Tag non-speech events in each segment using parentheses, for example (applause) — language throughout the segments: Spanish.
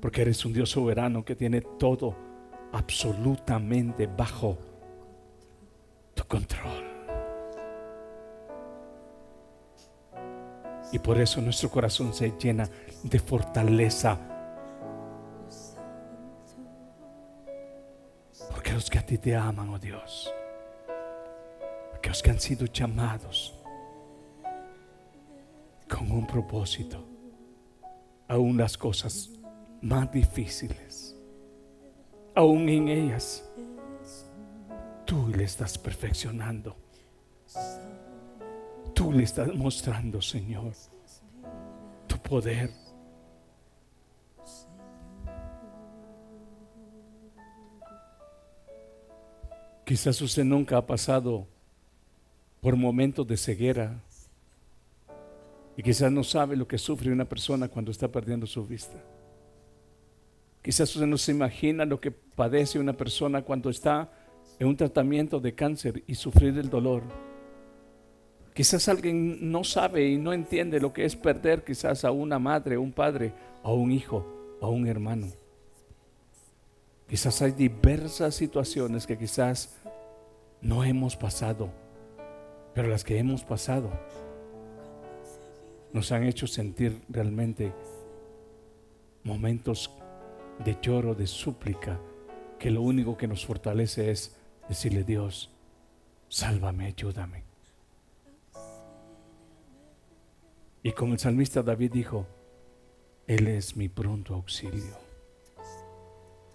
Porque eres un Dios soberano que tiene todo absolutamente bajo tu control. Y por eso nuestro corazón se llena de fortaleza. Porque los que a ti te aman, oh Dios, porque los que han sido llamados con un propósito, aún las cosas más difíciles, aún en ellas, tú le estás perfeccionando. Tú le estás mostrando, Señor, tu poder. Quizás usted nunca ha pasado por momentos de ceguera y quizás no sabe lo que sufre una persona cuando está perdiendo su vista. Quizás usted no se imagina lo que padece una persona cuando está en un tratamiento de cáncer y sufrir el dolor. Quizás alguien no sabe y no entiende lo que es perder quizás a una madre, un padre, a un hijo, a un hermano. Quizás hay diversas situaciones que quizás no hemos pasado, pero las que hemos pasado nos han hecho sentir realmente momentos de lloro, de súplica, que lo único que nos fortalece es decirle Dios, sálvame, ayúdame. Y como el salmista David dijo, Él es mi pronto auxilio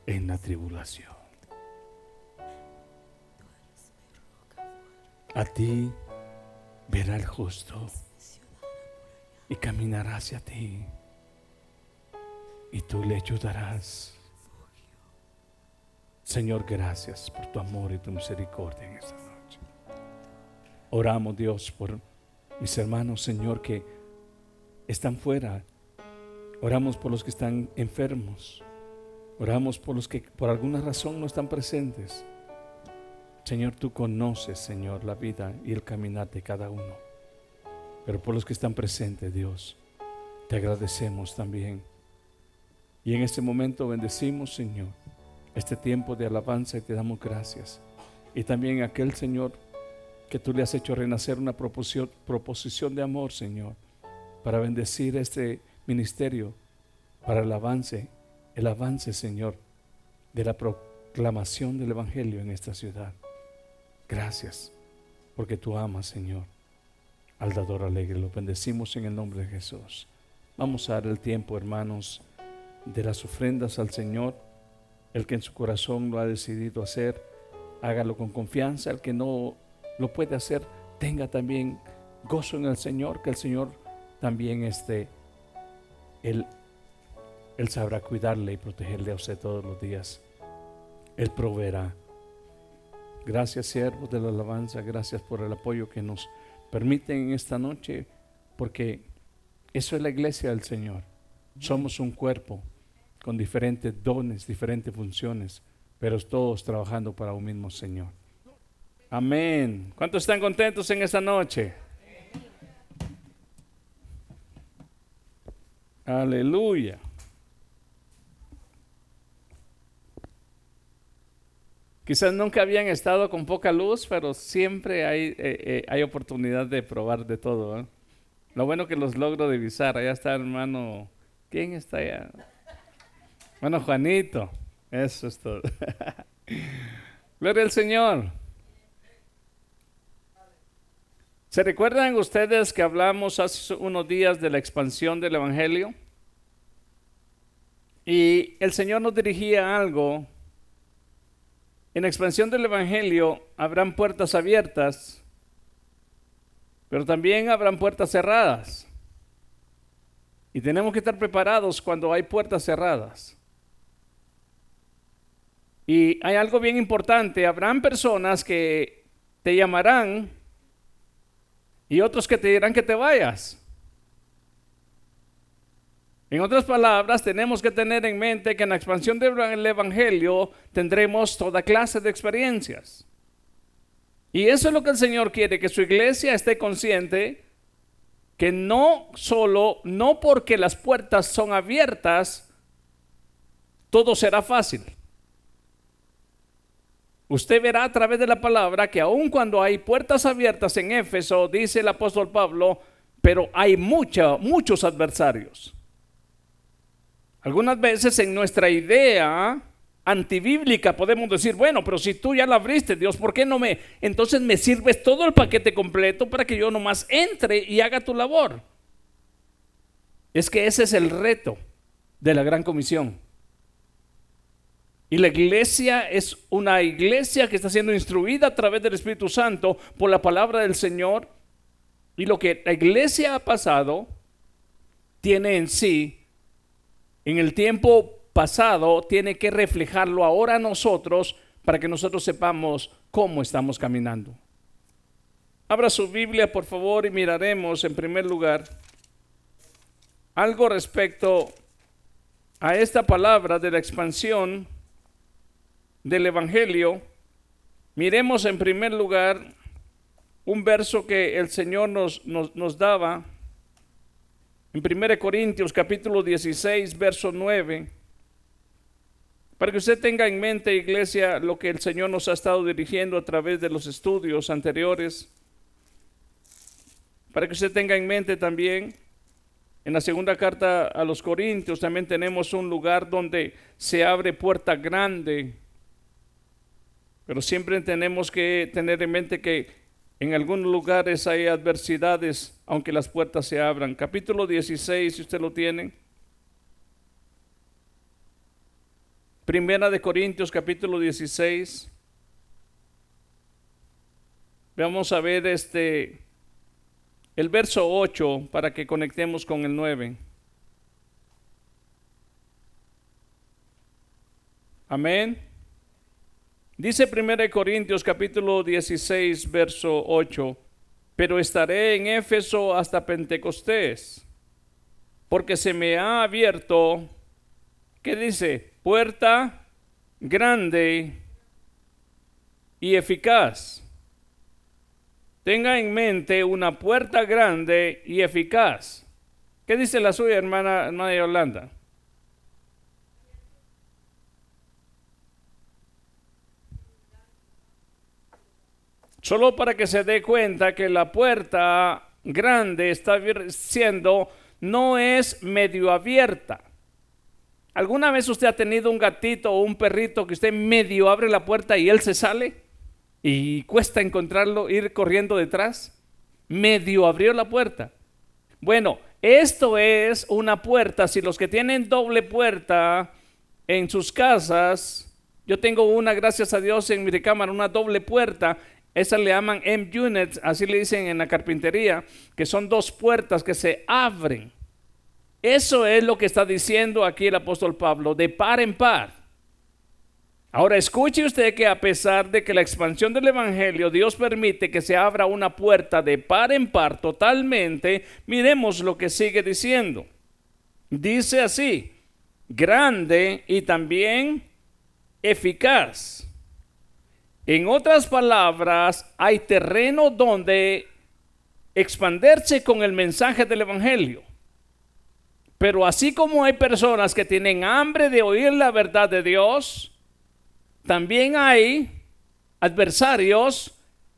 en la tribulación. A ti verá el justo y caminará hacia ti y tú le ayudarás. Señor, gracias por tu amor y tu misericordia en esta noche. Oramos, Dios, por mis hermanos, Señor, que están fuera. Oramos por los que están enfermos. Oramos por los que por alguna razón no están presentes. Señor, tú conoces, Señor, la vida y el caminar de cada uno. Pero por los que están presentes, Dios, te agradecemos también. Y en este momento bendecimos, Señor, este tiempo de alabanza y te damos gracias. Y también aquel, Señor, que tú le has hecho renacer una proposición, proposición de amor, Señor para bendecir este ministerio, para el avance, el avance, Señor, de la proclamación del Evangelio en esta ciudad. Gracias, porque tú amas, Señor, al dador alegre. Lo bendecimos en el nombre de Jesús. Vamos a dar el tiempo, hermanos, de las ofrendas al Señor. El que en su corazón lo ha decidido hacer, hágalo con confianza. El que no lo puede hacer, tenga también gozo en el Señor, que el Señor también este, él, él sabrá cuidarle y protegerle a usted todos los días. Él proveerá. Gracias, siervos de la alabanza, gracias por el apoyo que nos permiten en esta noche, porque eso es la iglesia del Señor. Somos un cuerpo con diferentes dones, diferentes funciones, pero todos trabajando para un mismo Señor. Amén. ¿Cuántos están contentos en esta noche? Aleluya. Quizás nunca habían estado con poca luz, pero siempre hay, eh, eh, hay oportunidad de probar de todo. ¿eh? Lo bueno que los logro divisar. Allá está hermano. ¿Quién está allá? Bueno, Juanito. Eso es todo. (laughs) Gloria al Señor. ¿Se recuerdan ustedes que hablamos hace unos días de la expansión del Evangelio? Y el Señor nos dirigía algo. En la expansión del Evangelio habrán puertas abiertas, pero también habrán puertas cerradas. Y tenemos que estar preparados cuando hay puertas cerradas. Y hay algo bien importante, habrán personas que te llamarán y otros que te dirán que te vayas. En otras palabras, tenemos que tener en mente que en la expansión del Evangelio tendremos toda clase de experiencias. Y eso es lo que el Señor quiere, que su iglesia esté consciente que no solo, no porque las puertas son abiertas, todo será fácil. Usted verá a través de la palabra que aun cuando hay puertas abiertas en Éfeso, dice el apóstol Pablo, pero hay muchos adversarios. Algunas veces en nuestra idea antibíblica podemos decir, bueno, pero si tú ya la abriste, Dios, ¿por qué no me? Entonces me sirves todo el paquete completo para que yo nomás entre y haga tu labor. Es que ese es el reto de la gran comisión. Y la iglesia es una iglesia que está siendo instruida a través del Espíritu Santo por la palabra del Señor. Y lo que la iglesia ha pasado tiene en sí, en el tiempo pasado, tiene que reflejarlo ahora nosotros para que nosotros sepamos cómo estamos caminando. Abra su Biblia, por favor, y miraremos en primer lugar algo respecto a esta palabra de la expansión del Evangelio, miremos en primer lugar un verso que el Señor nos, nos, daba en 1 Corintios capítulo 16, verso 9. Para que usted tenga en mente, iglesia, lo que el Señor nos ha estado dirigiendo a través de los estudios anteriores. Para que usted tenga en mente también, en la segunda carta a los Corintios también tenemos un lugar donde se abre puerta grande pero siempre tenemos que tener en mente que en algunos lugares hay adversidades, aunque las puertas se abran. Capítulo 16, si usted lo tiene. Primera de Corintios, capítulo 16. Vamos a ver este el verso 8 para que conectemos con el 9. Amén. Dice 1 Corintios capítulo 16, verso 8, pero estaré en Éfeso hasta Pentecostés, porque se me ha abierto, ¿qué dice? Puerta grande y eficaz. Tenga en mente una puerta grande y eficaz. ¿Qué dice la suya, hermana, hermana Yolanda? Solo para que se dé cuenta que la puerta grande está siendo, no es medio abierta. ¿Alguna vez usted ha tenido un gatito o un perrito que usted medio abre la puerta y él se sale? Y cuesta encontrarlo, ir corriendo detrás. Medio abrió la puerta. Bueno, esto es una puerta. Si los que tienen doble puerta en sus casas, yo tengo una, gracias a Dios, en mi recámara, una doble puerta. Esas le llaman M-units, así le dicen en la carpintería, que son dos puertas que se abren. Eso es lo que está diciendo aquí el apóstol Pablo, de par en par. Ahora escuche usted que a pesar de que la expansión del Evangelio, Dios permite que se abra una puerta de par en par totalmente, miremos lo que sigue diciendo. Dice así, grande y también eficaz en otras palabras, hay terreno donde expandirse con el mensaje del Evangelio. Pero así como hay personas que tienen hambre de oír la verdad de Dios, también hay adversarios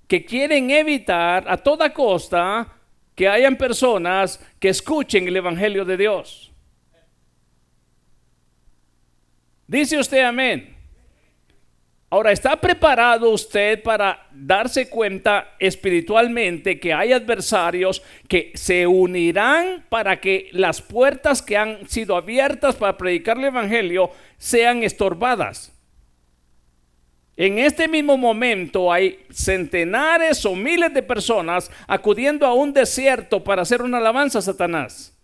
que quieren evitar a toda costa que hayan personas que escuchen el Evangelio de Dios. Dice usted amén. Ahora, ¿está preparado usted para darse cuenta espiritualmente que hay adversarios que se unirán para que las puertas que han sido abiertas para predicar el Evangelio sean estorbadas? En este mismo momento hay centenares o miles de personas acudiendo a un desierto para hacer una alabanza a Satanás.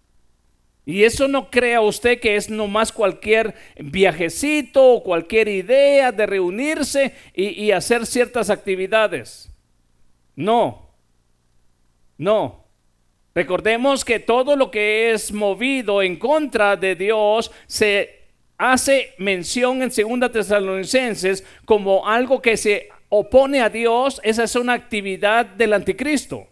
Y eso no crea usted que es nomás cualquier viajecito o cualquier idea de reunirse y, hacer ciertas actividades. No, no. Recordemos que todo lo que es movido en contra de Dios se hace mención en Segunda Tesalonicenses como algo que se opone a Dios. Esa es una actividad del anticristo.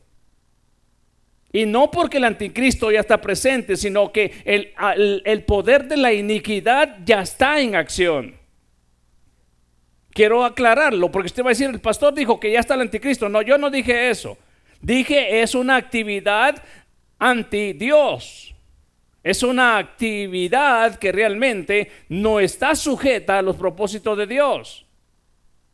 Y no porque el anticristo ya está presente, sino que el, el, poder de la iniquidad ya está en acción. Quiero aclararlo, porque usted va a decir, el pastor dijo que ya está el anticristo. No, yo no dije eso. Dije, es una actividad anti Dios. Es una actividad que realmente no está sujeta a los propósitos de Dios.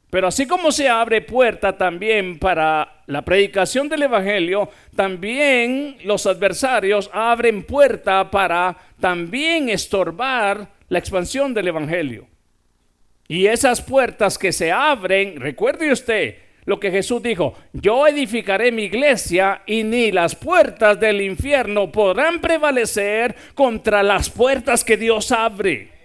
Pero así como se abre puerta también para la predicación del Evangelio, también los adversarios abren puerta para también estorbar la expansión del Evangelio. Y esas puertas que se abren, recuerde usted lo que Jesús dijo, yo edificaré mi iglesia y ni las puertas del infierno podrán prevalecer contra las puertas que Dios abre.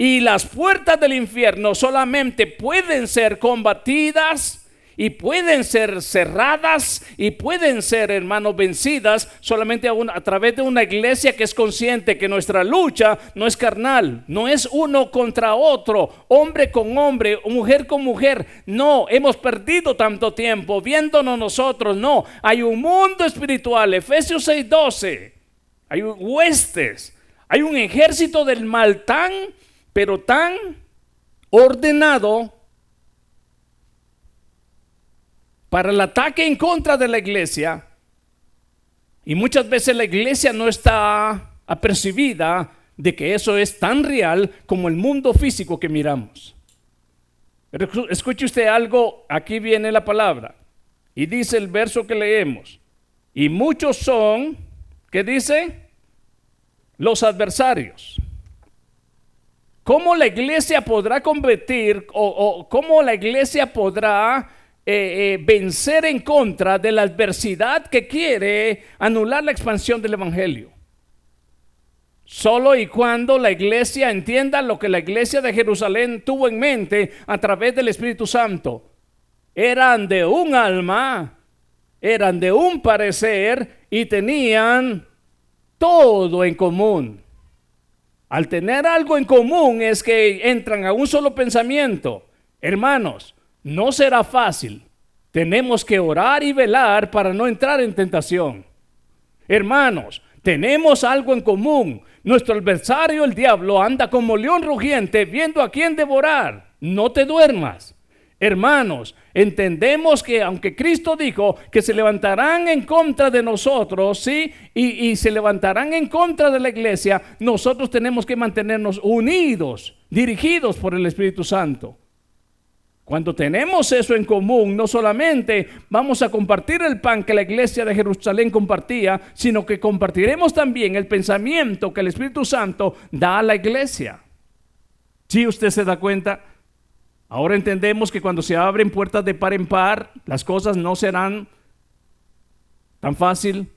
Y las puertas del infierno solamente pueden ser combatidas y pueden ser cerradas y pueden ser, hermanos, vencidas solamente a, a, través de una iglesia que es consciente que nuestra lucha no es carnal, no es uno contra otro, hombre con hombre, mujer con mujer. No, hemos perdido tanto tiempo viéndonos nosotros. No, hay un mundo espiritual, Efesios 6:12. Hay huestes, hay un ejército del mal tan pero tan ordenado para el ataque en contra de la iglesia. Y muchas veces la iglesia no está apercibida de que eso es tan real como el mundo físico que miramos. escuche usted algo, aquí viene la palabra. Y dice el verso que leemos. Y muchos son, ¿qué dice? Los adversarios. ¿Cómo la iglesia podrá competir o, cómo la iglesia podrá eh, eh, vencer en contra de la adversidad que quiere anular la expansión del Evangelio? Solo y cuando la iglesia entienda lo que la iglesia de Jerusalén tuvo en mente a través del Espíritu Santo. Eran de un alma, eran de un parecer y tenían todo en común. Al tener algo en común es que entran a un solo pensamiento. Hermanos, no será fácil. Tenemos que orar y velar para no entrar en tentación. Hermanos, tenemos algo en común. Nuestro adversario, el diablo, anda como león rugiente viendo a quién devorar. No te duermas. Hermanos, entendemos que aunque Cristo dijo que se levantarán en contra de nosotros, ¿sí? Y, y, se levantarán en contra de la iglesia, nosotros tenemos que mantenernos unidos, dirigidos por el Espíritu Santo. Cuando tenemos eso en común, no solamente vamos a compartir el pan que la iglesia de Jerusalén compartía, sino que compartiremos también el pensamiento que el Espíritu Santo da a la iglesia. Si usted se da cuenta, Ahora entendemos que cuando se abren puertas de par en par, las cosas no serán tan fácil,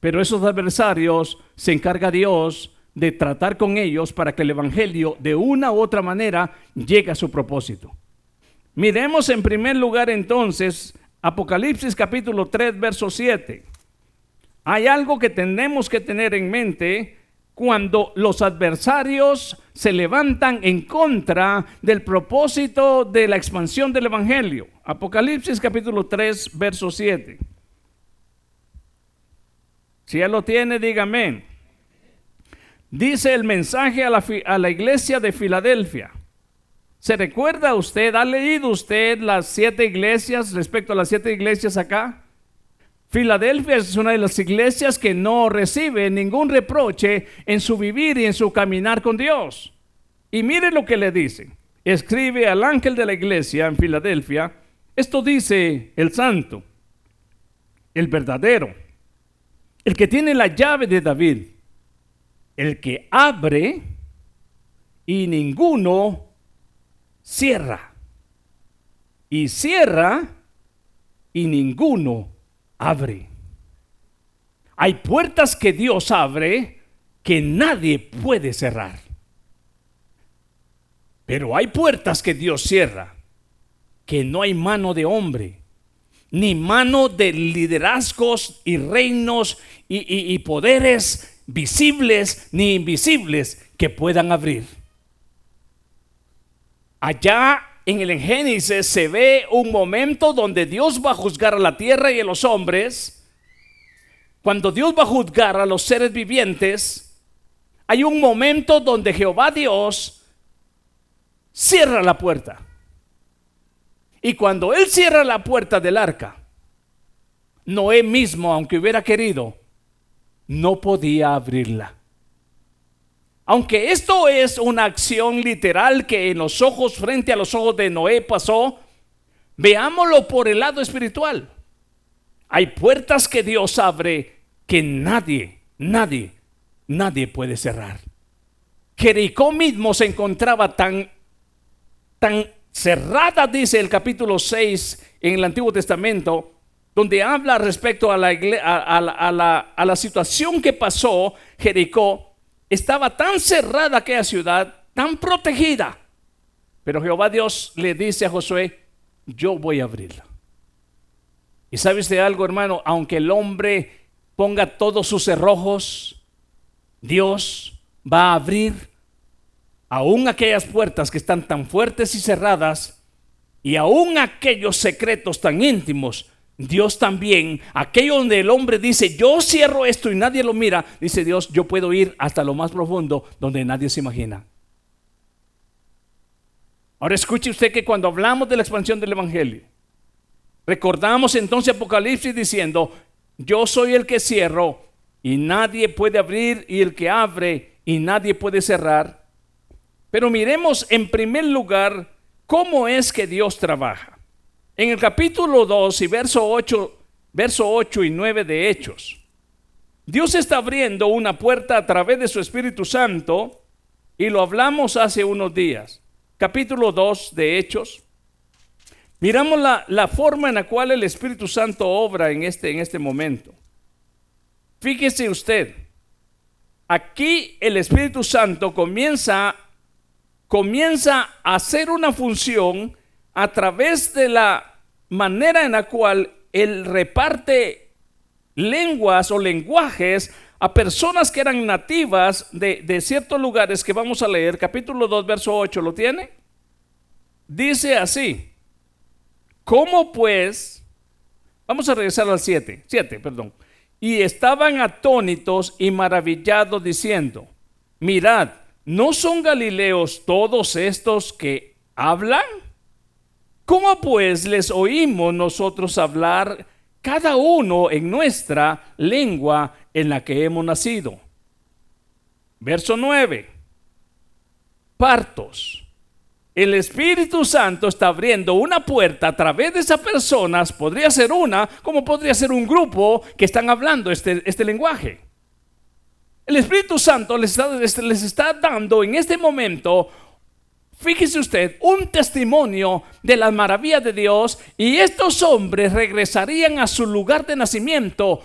pero esos adversarios se encarga Dios de tratar con ellos para que el Evangelio de una u otra manera llegue a su propósito. Miremos en primer lugar entonces Apocalipsis capítulo 3, verso 7. Hay algo que tenemos que tener en mente cuando los adversarios se levantan en contra del propósito de la expansión del Evangelio. Apocalipsis capítulo 3, verso 7. Si ya lo tiene, dígame. Dice el mensaje a la, a la iglesia de Filadelfia. ¿Se recuerda usted, ha leído usted las siete iglesias respecto a las siete iglesias acá? Filadelfia es una de las iglesias que no recibe ningún reproche en su vivir y en su caminar con Dios. Y mire lo que le dice. Escribe al ángel de la iglesia en Filadelfia. Esto dice el santo, el verdadero, el que tiene la llave de David, el que abre y ninguno cierra. Y cierra y ninguno abre. Hay puertas que Dios abre que nadie puede cerrar. Pero hay puertas que Dios cierra que no hay mano de hombre, ni mano de liderazgos y reinos y, y poderes visibles ni invisibles que puedan abrir. Allá en el Génesis se ve un momento donde Dios va a juzgar a la tierra y a los hombres cuando Dios va a juzgar a los seres vivientes, hay un momento donde Jehová Dios cierra la puerta. Y cuando Él cierra la puerta del arca, Noé mismo, aunque hubiera querido, no podía abrirla. Aunque esto es una acción literal que en los ojos, frente a los ojos de Noé pasó, veámoslo por el lado espiritual. Hay puertas que Dios abre que nadie, nadie, nadie puede cerrar. Jericó mismo se encontraba tan, tan cerrada, dice el capítulo 6 en el Antiguo Testamento, donde habla respecto a la, a, la, a la situación que pasó Jericó, estaba tan cerrada aquella ciudad, tan protegida. Pero Jehová Dios le dice a Josué, yo voy a abrirla. Y sabes de algo, hermano, aunque el hombre ponga todos sus cerrojos, Dios va a abrir aún aquellas puertas que están tan fuertes y cerradas y aún aquellos secretos tan íntimos Dios también, aquello donde el hombre dice, yo cierro esto y nadie lo mira, dice Dios, yo puedo ir hasta lo más profundo donde nadie se imagina. Ahora escuche usted que cuando hablamos de la expansión del Evangelio, recordamos entonces Apocalipsis diciendo, yo soy el que cierro y nadie puede abrir y el que abre y nadie puede cerrar. Pero miremos en primer lugar cómo es que Dios trabaja. En el capítulo 2 y verso 8, verso 8 y 9 de Hechos, Dios está abriendo una puerta a través de su Espíritu Santo y lo hablamos hace unos días. Capítulo 2 de Hechos. Miramos la, la, forma en la cual el Espíritu Santo obra en este, en este momento. Fíjese usted, aquí el Espíritu Santo comienza, comienza a hacer una función a través de la manera en la cual él reparte lenguas o lenguajes a personas que eran nativas de, ciertos lugares que vamos a leer, capítulo 2, verso 8, ¿lo tiene? Dice así, ¿cómo pues? Vamos a regresar al 7, 7, perdón. Y estaban atónitos y maravillados diciendo, mirad, ¿no son galileos todos estos que hablan? ¿Cómo pues les oímos nosotros hablar cada uno en nuestra lengua en la que hemos nacido? Verso 9. Partos. El Espíritu Santo está abriendo una puerta a través de esas personas, podría ser una, como podría ser un grupo que están hablando este, este lenguaje. El Espíritu Santo les les está dando en este momento Fíjese usted, un testimonio de las maravillas de Dios y estos hombres regresarían a su lugar de nacimiento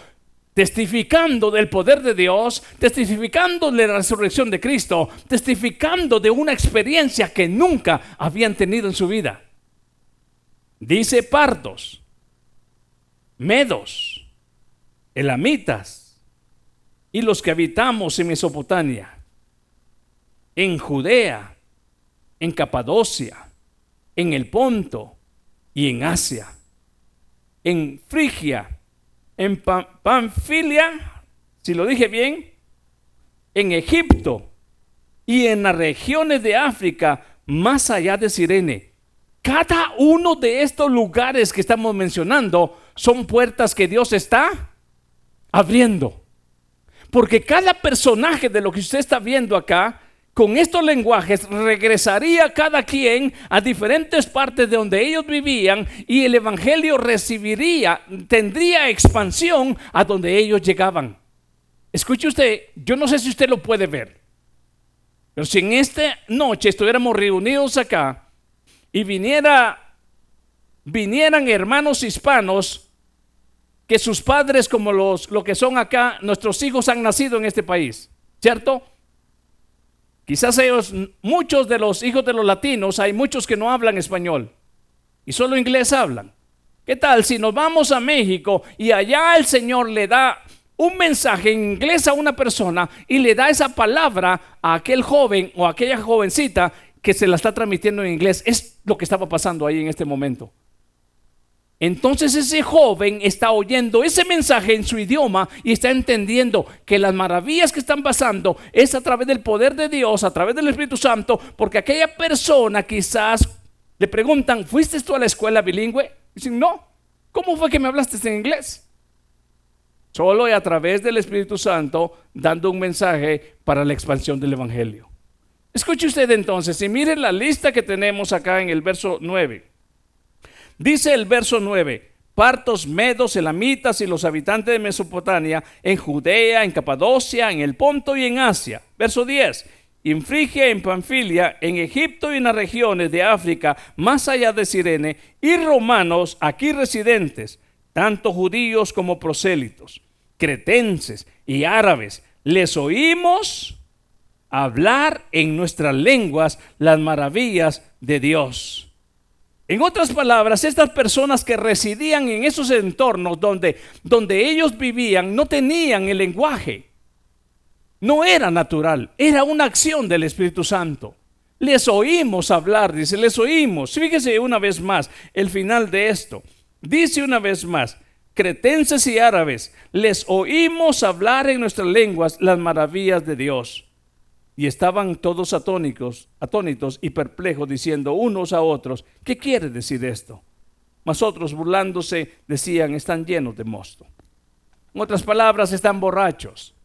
testificando del poder de Dios, testificando de la resurrección de Cristo, testificando de una experiencia que nunca habían tenido en su vida. Dice partos, medos, elamitas y los que habitamos en Mesopotamia, en Judea, en Capadocia, en el Ponto y en Asia, en Frigia, en Panfilia, si lo dije bien, en Egipto y en las regiones de África más allá de Sirene. Cada uno de estos lugares que estamos mencionando son puertas que Dios está abriendo. Porque cada personaje de lo que usted está viendo acá con estos lenguajes regresaría cada quien a diferentes partes de donde ellos vivían y el Evangelio recibiría, tendría expansión a donde ellos llegaban. Escuche usted, yo no sé si usted lo puede ver, pero si en esta noche estuviéramos reunidos acá y viniera, vinieran hermanos hispanos, que sus padres como los lo que son acá, nuestros hijos han nacido en este país, ¿cierto? Quizás ellos, muchos de los hijos de los latinos, hay muchos que no hablan español y solo inglés hablan. ¿Qué tal si nos vamos a México y allá el Señor le da un mensaje en inglés a una persona y le da esa palabra a aquel joven o a aquella jovencita que se la está transmitiendo en inglés? Es lo que estaba pasando ahí en este momento. Entonces ese joven está oyendo ese mensaje en su idioma y está entendiendo que las maravillas que están pasando es a través del poder de Dios, a través del Espíritu Santo, porque aquella persona quizás le preguntan, ¿fuiste tú a la escuela bilingüe? Dicen, no. ¿Cómo fue que me hablaste en inglés? Solo a través del Espíritu Santo dando un mensaje para la expansión del Evangelio. Escuche usted entonces y mire la lista que tenemos acá en el verso 9. Dice el verso 9, partos, medos, elamitas y los habitantes de Mesopotamia, en Judea, en Capadocia, en el Ponto y en Asia. Verso 10, inflige en Panfilia, en Egipto y en las regiones de África, más allá de Sirene, y romanos aquí residentes, tanto judíos como prosélitos, cretenses y árabes, les oímos hablar en nuestras lenguas las maravillas de Dios. En otras palabras, estas personas que residían en esos entornos donde, donde ellos vivían no tenían el lenguaje. No era natural, era una acción del Espíritu Santo. Les oímos hablar, dice, les oímos. Fíjese una vez más el final de esto. Dice una vez más, cretenses y árabes, les oímos hablar en nuestras lenguas las maravillas de Dios. Y estaban todos atónicos, atónitos y perplejos, diciendo unos a otros, ¿qué quiere decir esto? Mas otros burlándose decían, están llenos de mosto. En otras palabras, están borrachos.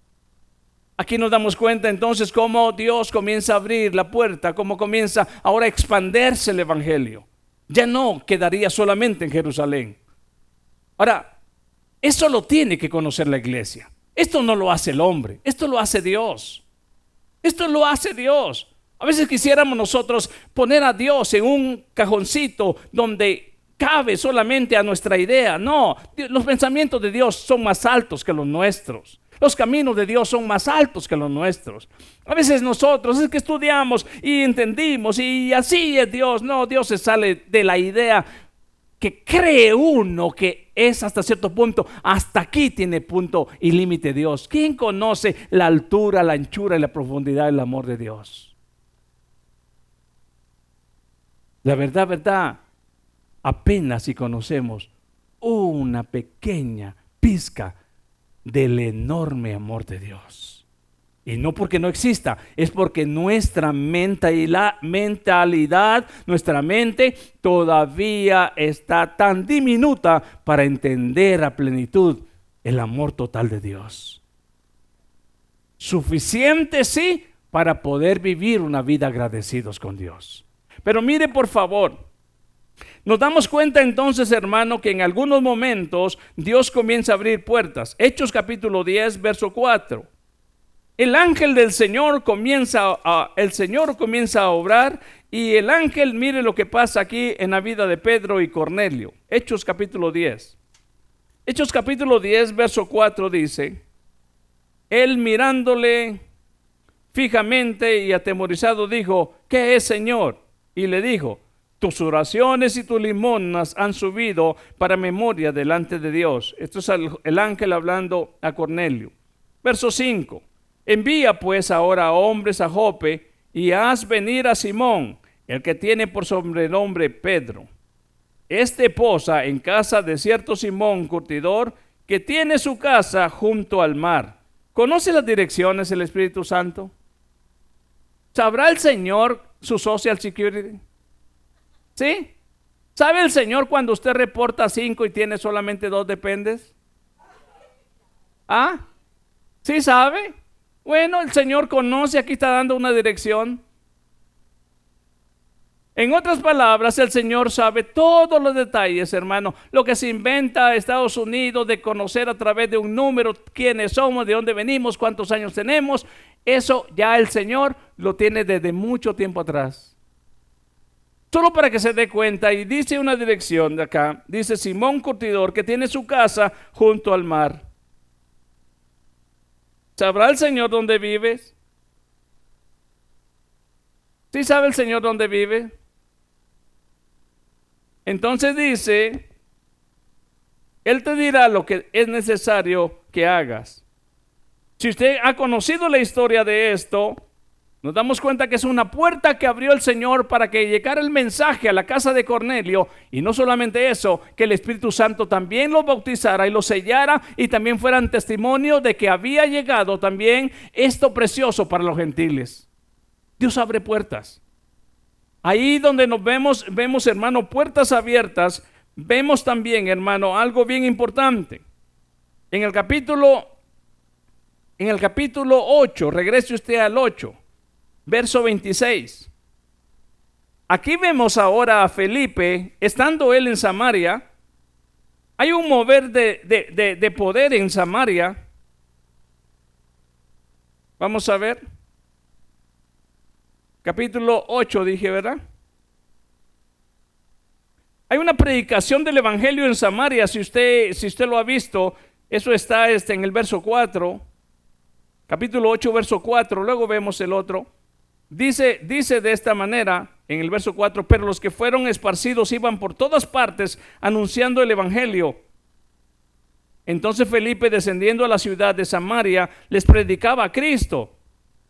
Aquí nos damos cuenta entonces cómo Dios comienza a abrir la puerta, cómo comienza ahora a expandirse el Evangelio. Ya no quedaría solamente en Jerusalén. Ahora, eso lo tiene que conocer la iglesia. Esto no lo hace el hombre, esto lo hace Dios. Esto lo hace Dios. A veces quisiéramos nosotros poner a Dios en un cajoncito donde cabe solamente a nuestra idea. No, los pensamientos de Dios son más altos que los nuestros. Los caminos de Dios son más altos que los nuestros. A veces nosotros es que estudiamos y entendimos y así es Dios. No, Dios se sale de la idea que cree uno que es hasta cierto punto, hasta aquí tiene punto y límite Dios. ¿Quién conoce la altura, la anchura y la profundidad del amor de Dios? La verdad, verdad, apenas si conocemos una pequeña pizca del enorme amor de Dios. Y no porque no exista, es porque nuestra mentalidad, nuestra mente todavía está tan diminuta para entender a plenitud el amor total de Dios. Suficiente sí para poder vivir una vida agradecidos con Dios. Pero mire por favor, nos damos cuenta entonces, hermano, que en algunos momentos Dios comienza a abrir puertas. Hechos capítulo 10, verso 4. El ángel del Señor comienza a, el Señor comienza a obrar y el ángel, mire lo que pasa aquí en la vida de Pedro y Cornelio. Hechos capítulo 10. Hechos capítulo 10, verso 4 dice, él mirándole fijamente y atemorizado dijo, ¿qué es Señor? Y le dijo, tus oraciones y tus limonas han subido para memoria delante de Dios. Esto es el ángel hablando a Cornelio. Verso 5. Envía pues ahora hombres a Jope y haz venir a Simón, el que tiene por sobrenombre Pedro. Este posa en casa de cierto Simón curtidor que tiene su casa junto al mar. ¿Conoce las direcciones del Espíritu Santo? ¿Sabrá el Señor su social security? ¿Sí? ¿Sabe el Señor cuando usted reporta cinco y tiene solamente dos dependes? ¿Ah? ¿Sí sabe? Bueno, el Señor conoce, aquí está dando una dirección. En otras palabras, el Señor sabe todos los detalles, hermano. Lo que se inventa Estados Unidos de conocer a través de un número quiénes somos, de dónde venimos, cuántos años tenemos, eso ya el Señor lo tiene desde mucho tiempo atrás. Solo para que se dé cuenta, y dice una dirección de acá, dice Simón Curtidor, que tiene su casa junto al mar. ¿Sabrá el Señor dónde vives? ¿Sí sabe el Señor dónde vive? Entonces dice, Él te dirá lo que es necesario que hagas. Si usted ha conocido la historia de esto, Nos damos cuenta que es una puerta que abrió el Señor para que llegara el mensaje a la casa de Cornelio. Y no solamente eso, que el Espíritu Santo también los bautizara y los sellara y también fueran testimonio de que había llegado también esto precioso para los gentiles. Dios abre puertas. Ahí donde nos vemos, vemos hermano, puertas abiertas, vemos también, hermano, algo bien importante. En el capítulo, en el capítulo 8, regrese usted al 8 verso 26. Aquí vemos ahora a Felipe, estando él en Samaria, hay un mover de, de, poder en Samaria. Vamos a ver. Capítulo 8 dije, ¿verdad? Hay una predicación del Evangelio en Samaria, si usted, si usted lo ha visto, eso está este, en el verso 4, capítulo 8, verso 4, luego vemos el otro. Dice, dice de esta manera en el verso 4, pero los que fueron esparcidos iban por todas partes anunciando el Evangelio. Entonces Felipe, descendiendo a la ciudad de Samaria, les predicaba a Cristo.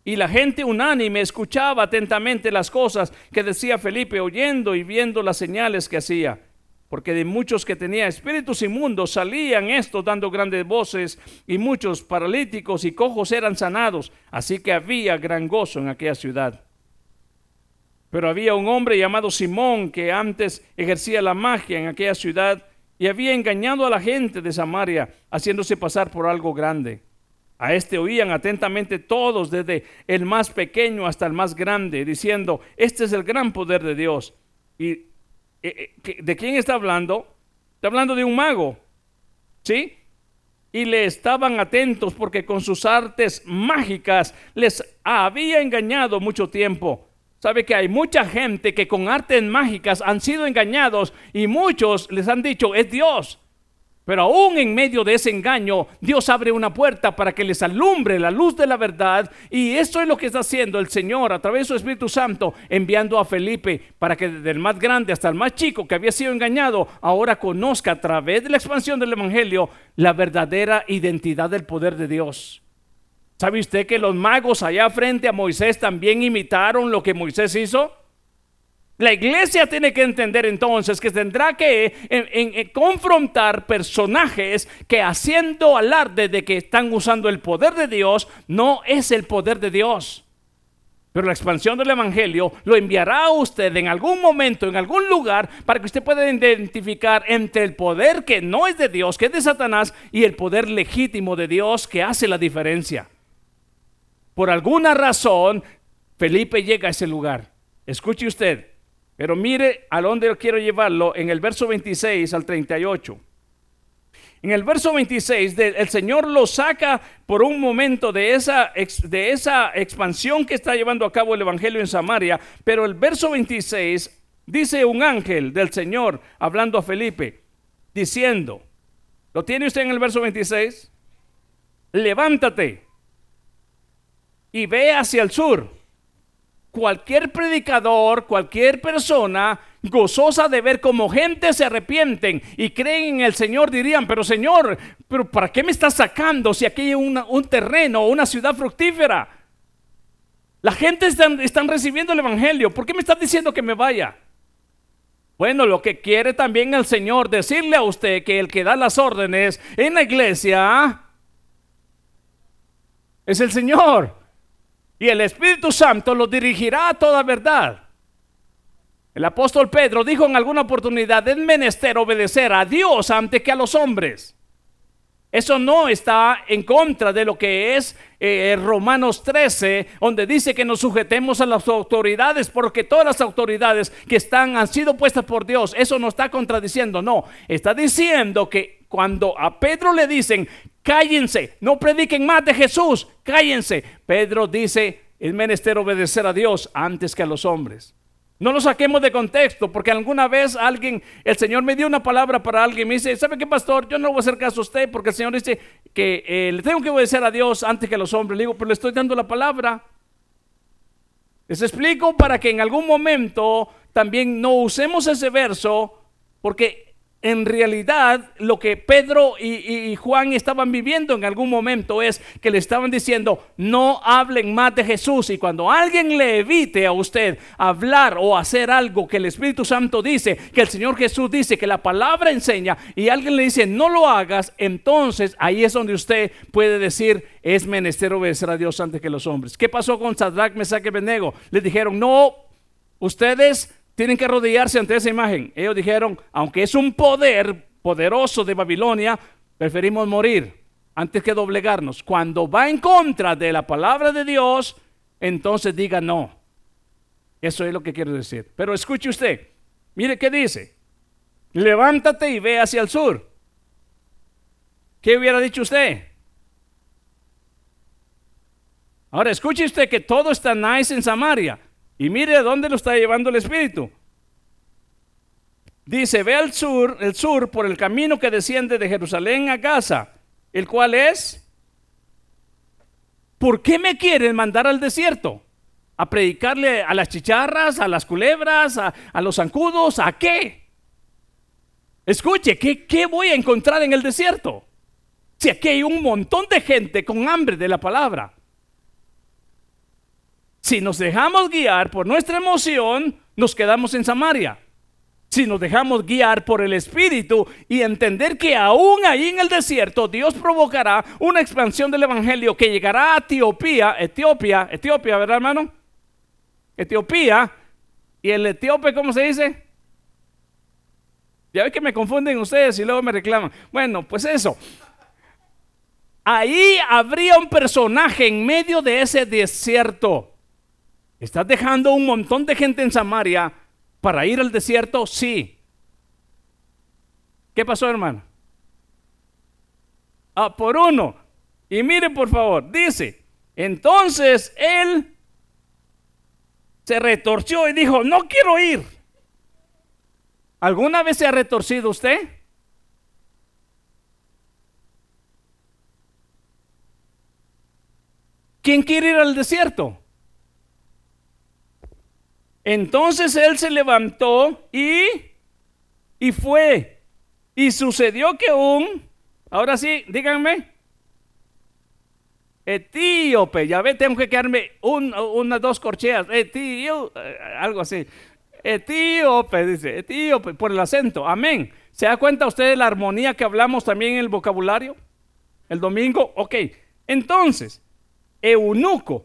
Y la gente unánime escuchaba atentamente las cosas que decía Felipe, oyendo y viendo las señales que hacía porque de muchos que tenía espíritus inmundos salían estos dando grandes voces y muchos paralíticos y cojos eran sanados, así que había gran gozo en aquella ciudad. Pero había un hombre llamado Simón que antes ejercía la magia en aquella ciudad y había engañado a la gente de Samaria, haciéndose pasar por algo grande. A este oían atentamente todos, desde el más pequeño hasta el más grande, diciendo, este es el gran poder de Dios. Y ¿De quién está hablando? Está hablando de un mago. ¿Sí? Y le estaban atentos porque con sus artes mágicas les había engañado mucho tiempo. Sabe que hay mucha gente que con artes mágicas han sido engañados y muchos les han dicho, es Dios. Pero aún en medio de ese engaño, Dios abre una puerta para que les alumbre la luz de la verdad. Y eso es lo que está haciendo el Señor a través de su Espíritu Santo, enviando a Felipe para que desde el más grande hasta el más chico que había sido engañado, ahora conozca a través de la expansión del Evangelio la verdadera identidad del poder de Dios. ¿Sabe usted que los magos allá frente a Moisés también imitaron lo que Moisés hizo? La iglesia tiene que entender entonces que tendrá que confrontar personajes que haciendo alarde de que están usando el poder de Dios, no es el poder de Dios. Pero la expansión del Evangelio lo enviará a usted en algún momento, en algún lugar, para que usted pueda identificar entre el poder que no es de Dios, que es de Satanás, y el poder legítimo de Dios que hace la diferencia. Por alguna razón, Felipe llega a ese lugar. Escuche usted, pero mire a dónde quiero llevarlo en el verso 26 al 38. En el verso 26, el Señor lo saca por un momento de esa, de esa expansión que está llevando a cabo el Evangelio en Samaria, pero el verso 26 dice un ángel del Señor hablando a Felipe, diciendo, ¿lo tiene usted en el verso 26? Levántate y ve hacia el sur cualquier predicador, cualquier persona gozosa de ver cómo gente se arrepienten y creen en el Señor dirían, pero Señor, pero ¿para qué me estás sacando si aquí hay un terreno o una ciudad fructífera? La gente están, están recibiendo el Evangelio, ¿por qué me estás diciendo que me vaya? Bueno, lo que quiere también el Señor decirle a usted que el que da las órdenes en la iglesia es el Señor. Y el Espíritu Santo lo dirigirá a toda verdad. El apóstol Pedro dijo en alguna oportunidad, es menester obedecer a Dios antes que a los hombres. Eso no está en contra de lo que es eh, Romanos 13, donde dice que nos sujetemos a las autoridades, porque todas las autoridades que están han sido puestas por Dios. Eso no está contradiciendo, no. Está diciendo que cuando a Pedro le dicen, cállense, no prediquen más de Jesús, cállense. Pedro dice, es menester obedecer a Dios antes que a los hombres. No lo saquemos de contexto, porque alguna vez alguien, el Señor me dio una palabra para alguien, me dice, ¿sabe qué, pastor? Yo no voy a hacer caso a usted, porque el Señor dice que eh, le tengo que obedecer a Dios antes que a los hombres. Le digo, pero le estoy dando la palabra. Les explico para que en algún momento también no usemos ese verso, porque en realidad lo que Pedro y, Juan estaban viviendo en algún momento es que le estaban diciendo, no hablen más de Jesús. Y cuando alguien le evite a usted hablar o hacer algo que el Espíritu Santo dice, que el Señor Jesús dice, que la palabra enseña, y alguien le dice, no lo hagas, entonces ahí es donde usted puede decir, es menester obedecer a Dios antes que los hombres. ¿Qué pasó con Sadrach, Mesach y Benego? Le dijeron, no, ustedes tienen que arrodillarse ante esa imagen. Ellos dijeron, aunque es un poder poderoso de Babilonia, preferimos morir antes que doblegarnos. Cuando va en contra de la palabra de Dios, entonces diga no. Eso es lo que quiero decir. Pero escuche usted, mire qué dice. Levántate y ve hacia el sur. ¿Qué hubiera dicho usted? Ahora escuche usted que todo está nice en Samaria. Y mire dónde lo está llevando el Espíritu. Dice, ve al sur, el sur, por el camino que desciende de Jerusalén a Gaza, el cual es, ¿por qué me quieren mandar al desierto? ¿A predicarle a las chicharras, a las culebras, a, los zancudos? ¿A qué? Escuche, ¿qué, ¿qué voy a encontrar en el desierto? Si aquí hay un montón de gente con hambre de la palabra. Si nos dejamos guiar por nuestra emoción, nos quedamos en Samaria. Si nos dejamos guiar por el Espíritu y entender que aún ahí en el desierto Dios provocará una expansión del Evangelio que llegará a Etiopía, Etiopía, Etiopía, ¿verdad hermano? Etiopía. ¿Y el etíope cómo se dice? Ya ve que me confunden ustedes y luego me reclaman. Bueno, pues eso. Ahí habría un personaje en medio de ese desierto ¿Estás dejando un montón de gente en Samaria para ir al desierto? Sí. ¿Qué pasó, hermano? Ah, por uno. Y mire, por favor, dice, entonces él se retorció y dijo, no quiero ir. ¿Alguna vez se ha retorcido usted? ¿Quién quiere ir al desierto? Entonces él se levantó y, y fue. Y sucedió que un, ahora sí, díganme, etíope, ya ve, tengo que quedarme unas dos corcheas, etío, eh, algo así. Etíope, dice, etíope, por el acento, amén. ¿Se da cuenta usted de la armonía que hablamos también en el vocabulario? El domingo, ok. Entonces, eunuco,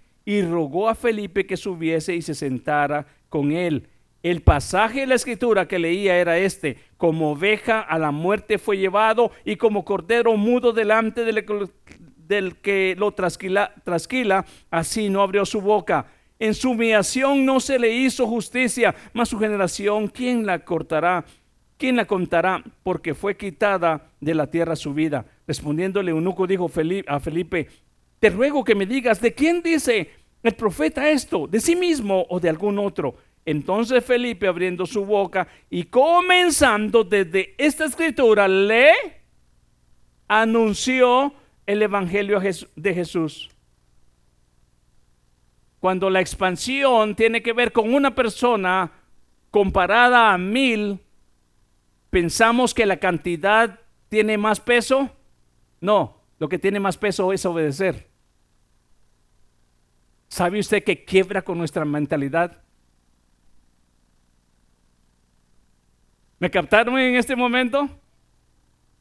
Y rogó a Felipe que subiese y se sentara con él. El pasaje de la escritura que leía era este, como oveja a la muerte fue llevado y como cordero mudo delante del, que lo trasquila, así no abrió su boca. En su humillación no se le hizo justicia, mas su generación, ¿quién la cortará? ¿Quién la contará? Porque fue quitada de la tierra su vida. Respondiéndole eunuco dijo a Felipe, te ruego que me digas, ¿de quién dice el profeta esto? ¿De sí mismo o de algún otro? Entonces Felipe abriendo su boca y comenzando desde esta escritura le anunció el Evangelio de Jesús. Cuando la expansión tiene que ver con una persona comparada a mil, pensamos que la cantidad tiene más peso. No, lo que tiene más peso es obedecer. ¿Sabe usted que quiebra con nuestra mentalidad? ¿Me captaron en este momento?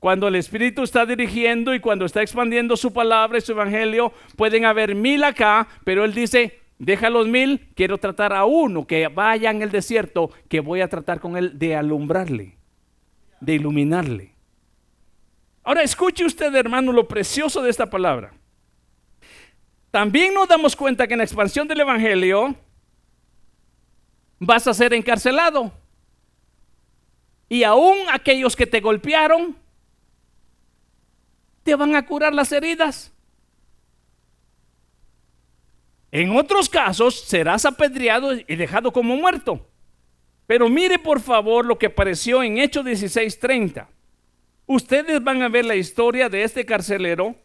Cuando el Espíritu está dirigiendo y cuando está expandiendo su palabra y su evangelio, pueden haber mil acá, pero Él dice, deja los mil, quiero tratar a uno que vaya en el desierto, que voy a tratar con Él de alumbrarle, de iluminarle. Ahora escuche usted, hermano, lo precioso de esta palabra. También nos damos cuenta que en la expansión del Evangelio vas a ser encarcelado. Y aún aquellos que te golpearon, te van a curar las heridas. En otros casos serás apedreado y dejado como muerto. Pero mire por favor lo que apareció en Hechos 16:30. Ustedes van a ver la historia de este carcelero,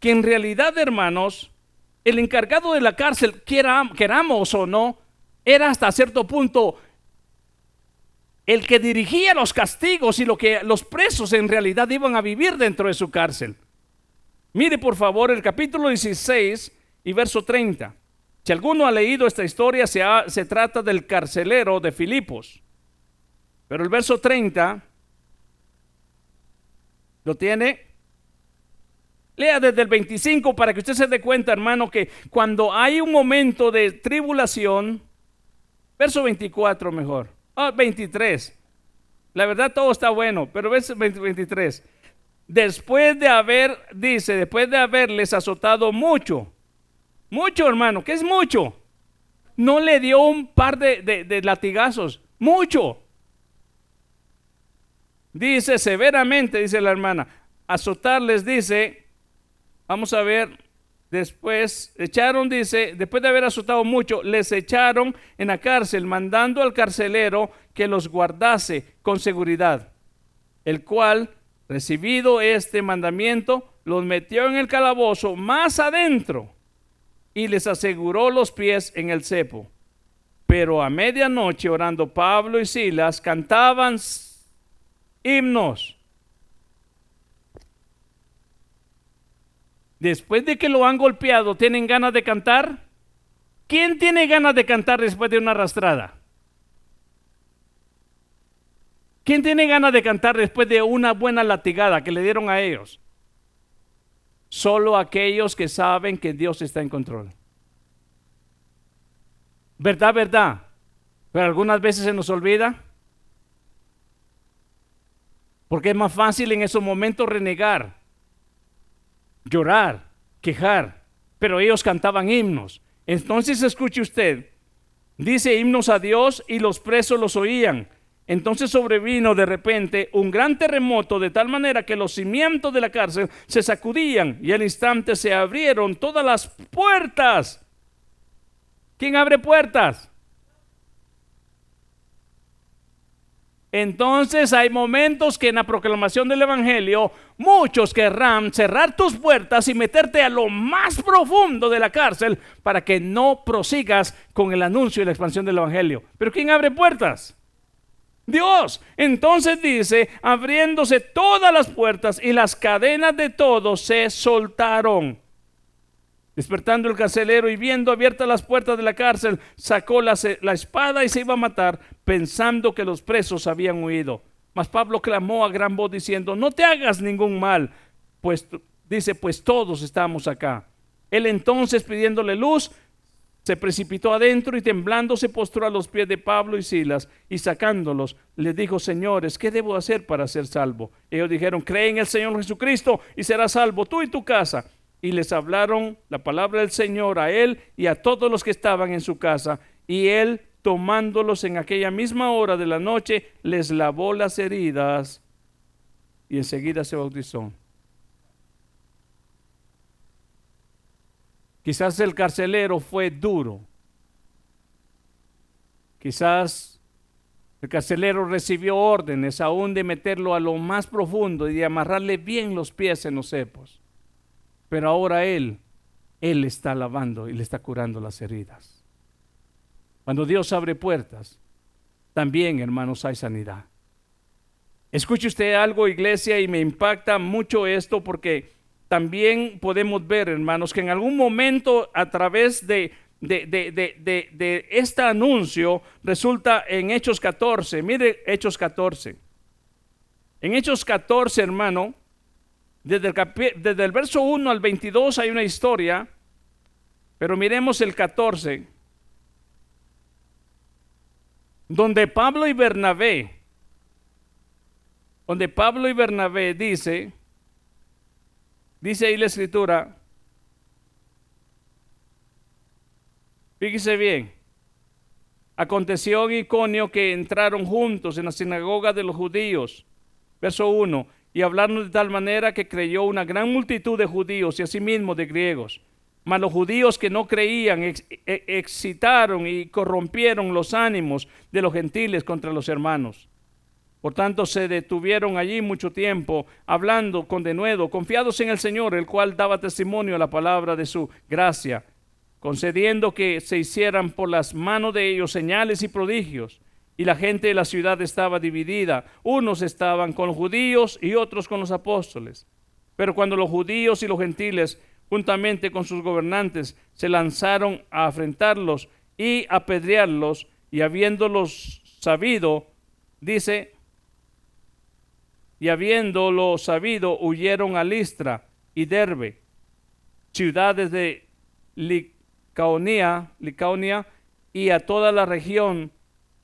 que en realidad, hermanos, el encargado de la cárcel, queramos o no, era hasta cierto punto el que dirigía los castigos y lo que los presos en realidad iban a vivir dentro de su cárcel. Mire por favor el capítulo 16 y verso 30. Si alguno ha leído esta historia, se, se trata del carcelero de Filipos. Pero el verso 30 lo tiene. Lea desde el 25 para que usted se dé cuenta, hermano, que cuando hay un momento de tribulación, verso 24 mejor, ah, 23. La verdad todo está bueno, pero verso 23. Después de haber, dice, después de haberles azotado mucho, mucho, hermano, ¿qué es mucho? No le dio un par de, latigazos, mucho. Dice severamente, dice la hermana, azotarles, dice, vamos a ver, después echaron, dice, después de haber azotado mucho, les echaron en la cárcel, mandando al carcelero que los guardase con seguridad, el cual, recibido este mandamiento, los metió en el calabozo más adentro y les aseguró los pies en el cepo. Pero a medianoche, orando Pablo y Silas, cantaban himnos. Después de que lo han golpeado, ¿tienen ganas de cantar? ¿Quién tiene ganas de cantar después de una arrastrada? ¿Quién tiene ganas de cantar después de una buena latigada que le dieron a ellos? Solo aquellos que saben que Dios está en control. ¿Verdad, verdad? Pero algunas veces se nos olvida. Porque es más fácil en esos momentos renegar, llorar, quejar. Pero ellos cantaban himnos. Entonces escuche usted. Dice himnos a Dios y los presos los oían. Entonces sobrevino de repente un gran terremoto de tal manera que los cimientos de la cárcel se sacudían y al instante se abrieron todas las puertas. ¿Quién abre puertas? Entonces hay momentos que en la proclamación del Evangelio muchos querrán cerrar tus puertas y meterte a lo más profundo de la cárcel para que no prosigas con el anuncio y la expansión del Evangelio. Pero ¿quién abre puertas? Dios. Entonces dice, abriéndose todas las puertas y las cadenas de todos se soltaron. Despertando el carcelero y viendo abiertas las puertas de la cárcel, sacó la, espada y se iba a matar, pensando que los presos habían huido. Mas Pablo clamó a gran voz diciendo, no te hagas ningún mal, pues dice, pues todos estamos acá. Él entonces pidiéndole luz, se precipitó adentro y temblando se postró a los pies de Pablo y Silas y sacándolos les dijo, señores, ¿qué debo hacer para ser salvo? Ellos dijeron, cree en el Señor Jesucristo y serás salvo tú y tu casa. Y les hablaron la palabra del Señor a él y a todos los que estaban en su casa. Y él, tomándolos en aquella misma hora de la noche, les lavó las heridas y enseguida se bautizó. Quizás el carcelero fue duro. Quizás el carcelero recibió órdenes aún de meterlo a lo más profundo y de amarrarle bien los pies en los cepos. Pero ahora él, él está lavando y le está curando las heridas. Cuando Dios abre puertas, también, hermanos, hay sanidad. Escuche usted algo, iglesia, y me impacta mucho esto porque también podemos ver, hermanos, que en algún momento a través de, de, este anuncio resulta en Hechos 14. Mire Hechos 14. En Hechos 14, hermano, desde el, verso 1 al 22 hay una historia, pero miremos el 14, donde Pablo y Bernabé, donde Pablo y Bernabé dice, Dice ahí la escritura, fíjese bien, aconteció en Iconio que entraron juntos en la sinagoga de los judíos, verso 1, y hablaron de tal manera que creyó una gran multitud de judíos y asimismo de griegos. Mas los judíos que no creían e, excitaron y corrompieron los ánimos de los gentiles contra los hermanos. Por tanto, se detuvieron allí mucho tiempo, hablando con denuedo, confiados en el Señor, el cual daba testimonio a la palabra de su gracia, concediendo que se hicieran por las manos de ellos señales y prodigios. Y la gente de la ciudad estaba dividida. Unos estaban con los judíos y otros con los apóstoles. Pero cuando los judíos y los gentiles, juntamente con sus gobernantes, se lanzaron a afrentarlos y apedrearlos, y habiéndolos sabido, dice, y habiéndolo sabido, huyeron a Listra y Derbe, ciudades de Licaonia, Licaonia y a toda la región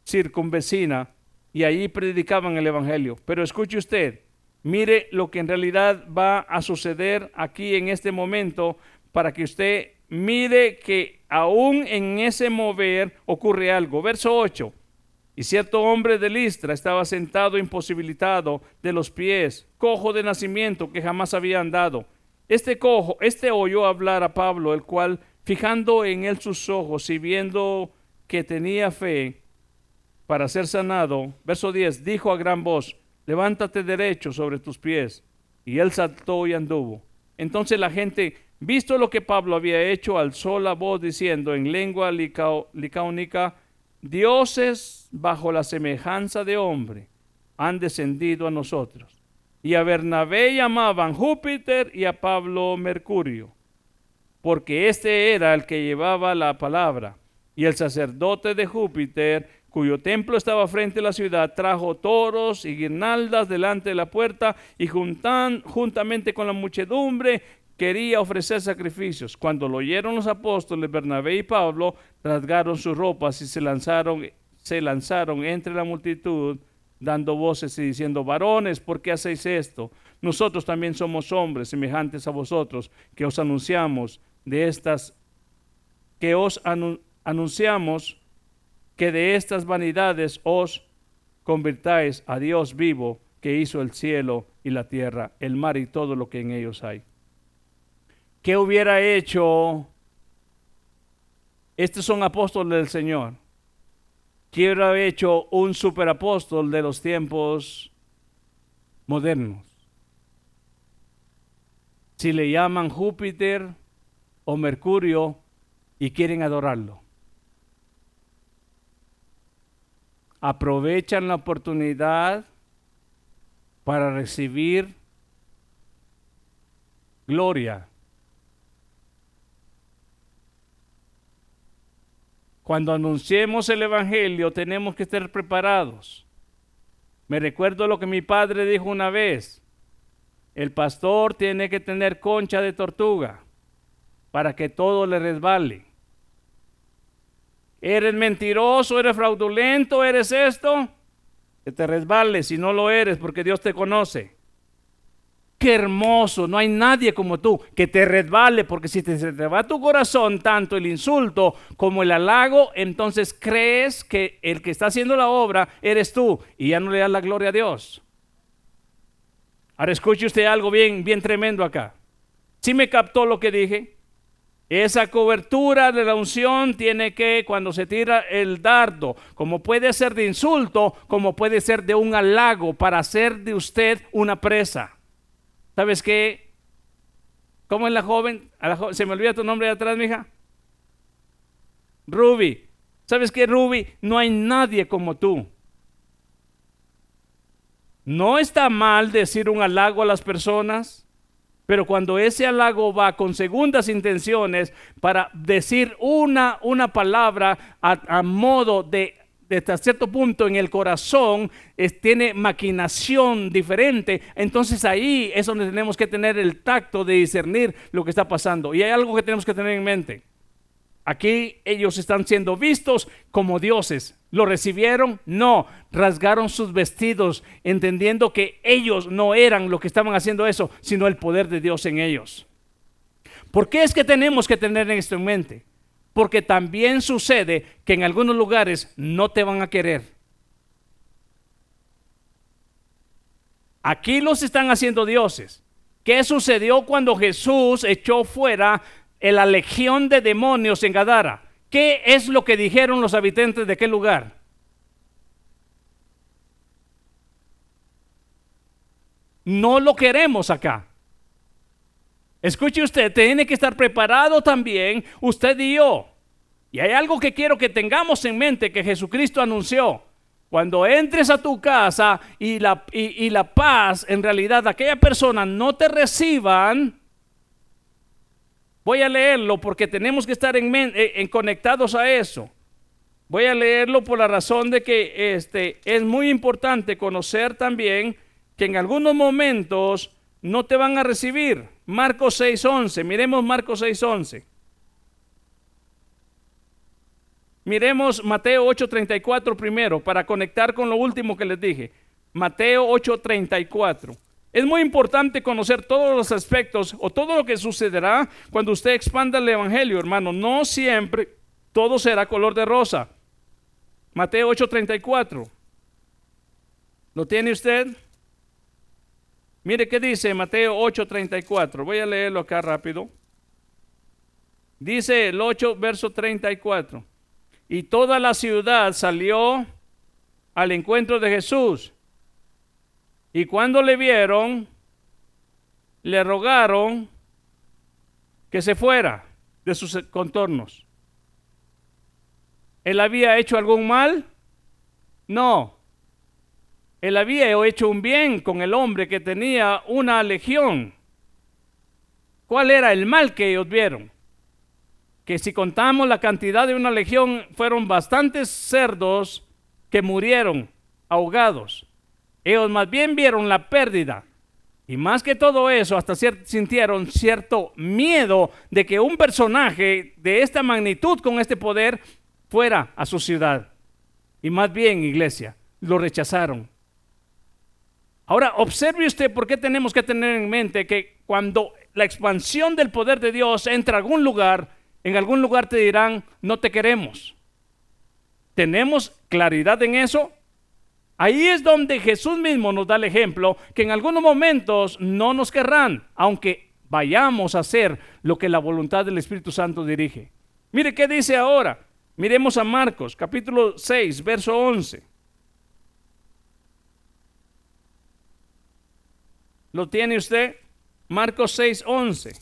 circunvecina, y allí predicaban el Evangelio. Pero escuche usted, mire lo que en realidad va a suceder aquí en este momento para que usted mire que aún en ese mover ocurre algo. Verso 8. Y cierto hombre de Listra estaba sentado imposibilitado de los pies, cojo de nacimiento que jamás había andado. Este cojo, este oyó hablar a Pablo, el cual, fijando en él sus ojos y viendo que tenía fe para ser sanado, verso 10, dijo a gran voz, levántate derecho sobre tus pies. Y él saltó y anduvo. Entonces la gente, visto lo que Pablo había hecho, alzó la voz diciendo en lengua licaónica, dioses bajo la semejanza de hombre han descendido a nosotros. Y a Bernabé llamaban Júpiter y a Pablo Mercurio, porque este era el que llevaba la palabra. Y el sacerdote de Júpiter, cuyo templo estaba frente a la ciudad, trajo toros y guirnaldas delante de la puerta y juntan, juntamente con la muchedumbre quería ofrecer sacrificios. Cuando lo oyeron los apóstoles Bernabé y Pablo, rasgaron sus ropas y se lanzaron, se lanzaron entre la multitud, dando voces y diciendo, varones, ¿por qué hacéis esto? Nosotros también somos hombres semejantes a vosotros, que os anunciamos de estas, que os anunciamos que de estas vanidades os convirtáis a Dios vivo, que hizo el cielo y la tierra, el mar y todo lo que en ellos hay. ¿Qué hubiera hecho? Estos son apóstoles del Señor. ¿Qué hubiera hecho un superapóstol de los tiempos modernos? Si le llaman Júpiter o Mercurio y quieren adorarlo. Aprovechan la oportunidad para recibir gloria Cuando anunciemos el Evangelio tenemos que estar preparados. Me recuerdo lo que mi padre dijo una vez. El pastor tiene que tener concha de tortuga para que todo le resbale. ¿Eres mentiroso? ¿Eres fraudulento? ¿Eres esto? Que te resbale si no lo eres porque Dios te conoce. Qué hermoso, no hay nadie como tú que te resbale, porque si te, te va tu corazón tanto el insulto como el halago, entonces crees que el que está haciendo la obra eres tú y ya no le das la gloria a Dios. Ahora escuche usted algo bien, bien tremendo acá. Si me captó lo que dije? Esa cobertura de la unción tiene que, cuando se tira el dardo, como puede ser de insulto, como puede ser de un halago, para hacer de usted una presa. ¿Sabes qué? ¿Cómo es la joven? ¿Se me olvida tu nombre de atrás, mija? Ruby. ¿Sabes qué, Ruby? No hay nadie como tú. No está mal decir un halago a las personas, pero cuando ese halago va con segundas intenciones para decir una, una palabra a modo de hasta cierto punto en el corazón tiene maquinación diferente, entonces ahí es donde tenemos que tener el tacto de discernir lo que está pasando. Y hay algo que tenemos que tener en mente. Aquí ellos están siendo vistos como dioses. ¿Lo recibieron? No. Rasgaron sus vestidos entendiendo que ellos no eran lo que estaban haciendo eso, sino el poder de Dios en ellos. ¿Por qué es que tenemos que tener esto en mente? porque también sucede que en algunos lugares no te van a querer. Aquí los están haciendo dioses. ¿Qué sucedió cuando Jesús echó fuera la legión de demonios en Gadara? ¿Qué es lo que dijeron los habitantes de aquel lugar? No lo queremos acá. Escuche usted, tiene que estar preparado también usted y yo. Y hay algo que quiero que tengamos en mente que Jesucristo anunció. Cuando entres a tu casa y la, y, la paz, en realidad, aquella persona no te reciban, voy a leerlo porque tenemos que estar en, eh, en, conectados a eso. Voy a leerlo por la razón de que este, es muy importante conocer también que en algunos momentos no te van a recibir. Marcos 6.11, miremos Marcos 6.11. Miremos Mateo 8:34 primero para conectar con lo último que les dije. Mateo 8:34. Es muy importante conocer todos los aspectos o todo lo que sucederá cuando usted expanda el Evangelio, hermano. No siempre todo será color de rosa. Mateo 8:34. ¿Lo tiene usted? Mire qué dice Mateo 8:34. Voy a leerlo acá rápido. Dice el 8, verso 34. Y toda la ciudad salió al encuentro de Jesús. Y cuando le vieron, le rogaron que se fuera de sus contornos. ¿Él había hecho algún mal? No. Él había hecho un bien con el hombre que tenía una legión. ¿Cuál era el mal que ellos vieron? que si contamos la cantidad de una legión, fueron bastantes cerdos que murieron ahogados. Ellos más bien vieron la pérdida. Y más que todo eso, hasta sintieron cierto miedo de que un personaje de esta magnitud con este poder fuera a su ciudad. Y más bien, iglesia, lo rechazaron. Ahora, observe usted por qué tenemos que tener en mente que cuando la expansión del poder de Dios entra a algún lugar, en algún lugar te dirán, no te queremos. ¿Tenemos claridad en eso? Ahí es donde Jesús mismo nos da el ejemplo que en algunos momentos no nos querrán, aunque vayamos a hacer lo que la voluntad del Espíritu Santo dirige. Mire qué dice ahora. Miremos a Marcos, capítulo 6, verso 11. ¿Lo tiene usted? Marcos 6, 11.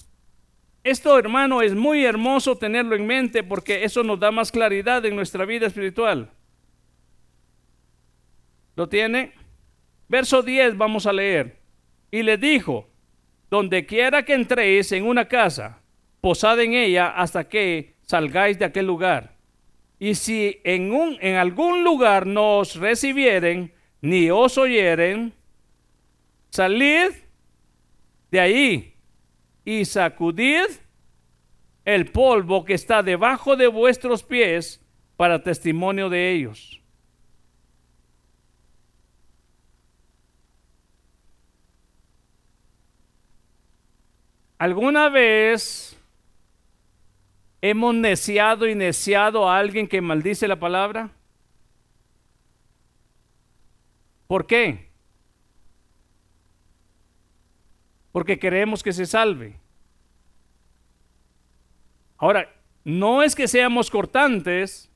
Esto, hermano, es muy hermoso tenerlo en mente porque eso nos da más claridad en nuestra vida espiritual. ¿Lo tiene? Verso 10 vamos a leer. Y le dijo, donde quiera que entréis en una casa, posad en ella hasta que salgáis de aquel lugar. Y si en, un, en algún lugar no os recibieren, ni os oyeren, salid de ahí y sacudid el polvo que está debajo de vuestros pies para testimonio de ellos. ¿Alguna vez hemos neciado y neciado a alguien que maldice la palabra? ¿Por qué? porque queremos que se salve. Ahora, no es que seamos cortantes,